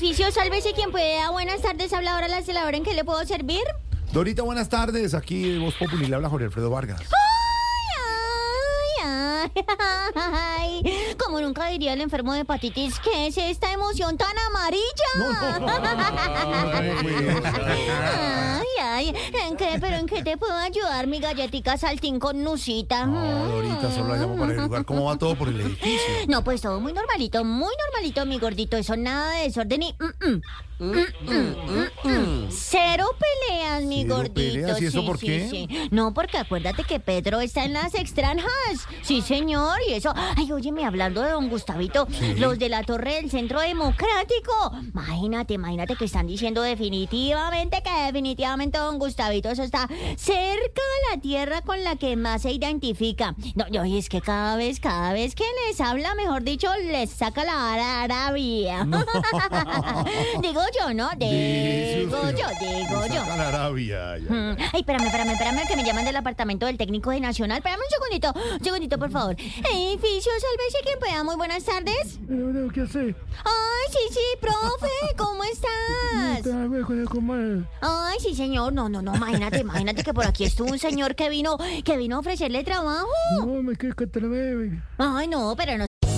Edificio, sálvese quien pueda. Buenas tardes, habla ahora la celadora. ¿En qué le puedo servir? Dorita, buenas tardes. Aquí Voz Populi le habla Jorge Alfredo Vargas. Ay, ay, ay. Como nunca diría el enfermo de hepatitis, ¿qué es esta emoción tan amarilla? Ay, ay. ¿En qué? ¿Pero en qué te puedo ayudar, mi galletica saltín con nusita? No, Dorita, solo la llamo para averiguar cómo va todo por el edificio. No, pues todo muy normalito, muy normalito, mi gordito. Eso nada de desorden y... mm, mm. Mm, mm, mm, mm. Cero peleas, mi ¿Cero gordito. peleas? ¿Y eso Sí, por sí, qué? sí. No, porque acuérdate que Pedro está en las extranjas. Sí, señor. Y eso... Ay, óyeme, hablando de don Gustavito, los de la Torre del Centro Democrático. Imagínate, imagínate que están diciendo definitivamente que definitivamente don Gustavito eso está cerca a la tierra con la que más se identifica. No, no, y es que cada vez, cada vez que les habla, mejor dicho, les saca la arabia. digo yo, ¿no? Digo yo, digo yo. saca la Arabia. Ya. Mm. Ay, espérame, espérame, espérame, que me llaman del apartamento del técnico de Nacional. Espérame un segundito, un segundito, por favor. Edificio, sálvese quien pueda. Muy buenas tardes. ¿qué hace? Ay, sí, sí, profe, ¿cómo estás? Ay, sí, señor. No, no, no, imagínate, imagínate que por aquí estuvo un señor que vino, que vino a ofrecerle trabajo. No, me quiero que te bebe. Ay, no, pero no.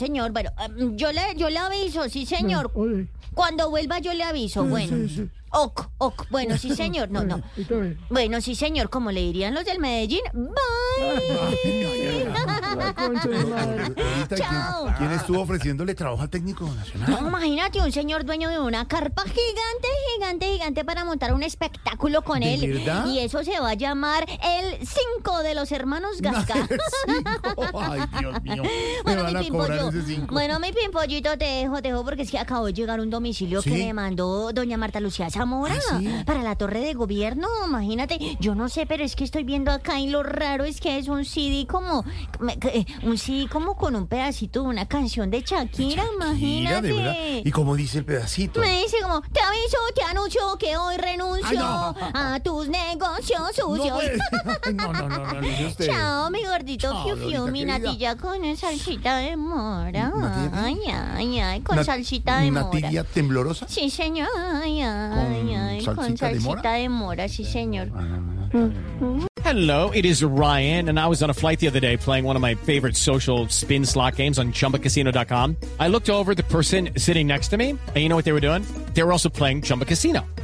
Señor, bueno, em, yo le, yo le aviso, sí, señor. Cuando vuelva yo le aviso, sí, bueno. sí, sí. Ok, ok, bueno, sí, señor. No, no. Bueno, sí, señor, como le dirían los del Medellín. Bye. ¿quién- Chao. ¿quién, estuvo ofreciéndole trabajo al técnico No, nacional? imagínate un señor dueño de una carpa gigante, gigante, para montar un espectáculo con ¿De él. verdad? Y eso se va a llamar el 5 de los hermanos Gasca. Ay, Dios mío. Bueno, mi pimpollo, bueno, mi pimpollito, te dejo, te dejo porque es que acabo de llegar un domicilio que me mandó doña Marta Lucía Zamora ¿Ah, sí? para la torre de gobierno. Imagínate, yo no sé, pero es que estoy viendo acá y lo raro es que es un CD como, un CD como con un pedacito de una canción de Shakira, imagínate. de. ¿Y cómo dice el pedacito? Me dice como, te aviso, te anuncio que hoy renuncio Ay, no. a tus negocios sucios. pues. no, no, no, no, no, dice usted. Chao, mi gordito Chao, fiu fiu, mi querida. natilla con salsita de mora. ¿Natilla? Ay, ay, ay, con Una- salsita de mora. tibia temblorosa? Sí, señor. Ay, ay, ay, con salsita de mora? de mora, sí, señor. Ah, Hello, it is Ryan, and I was on a flight the other day playing one of my favorite social spin slot games on chumbacasino.com. I looked over the person sitting next to me, and you know what they were doing? They were also playing Chumba Casino.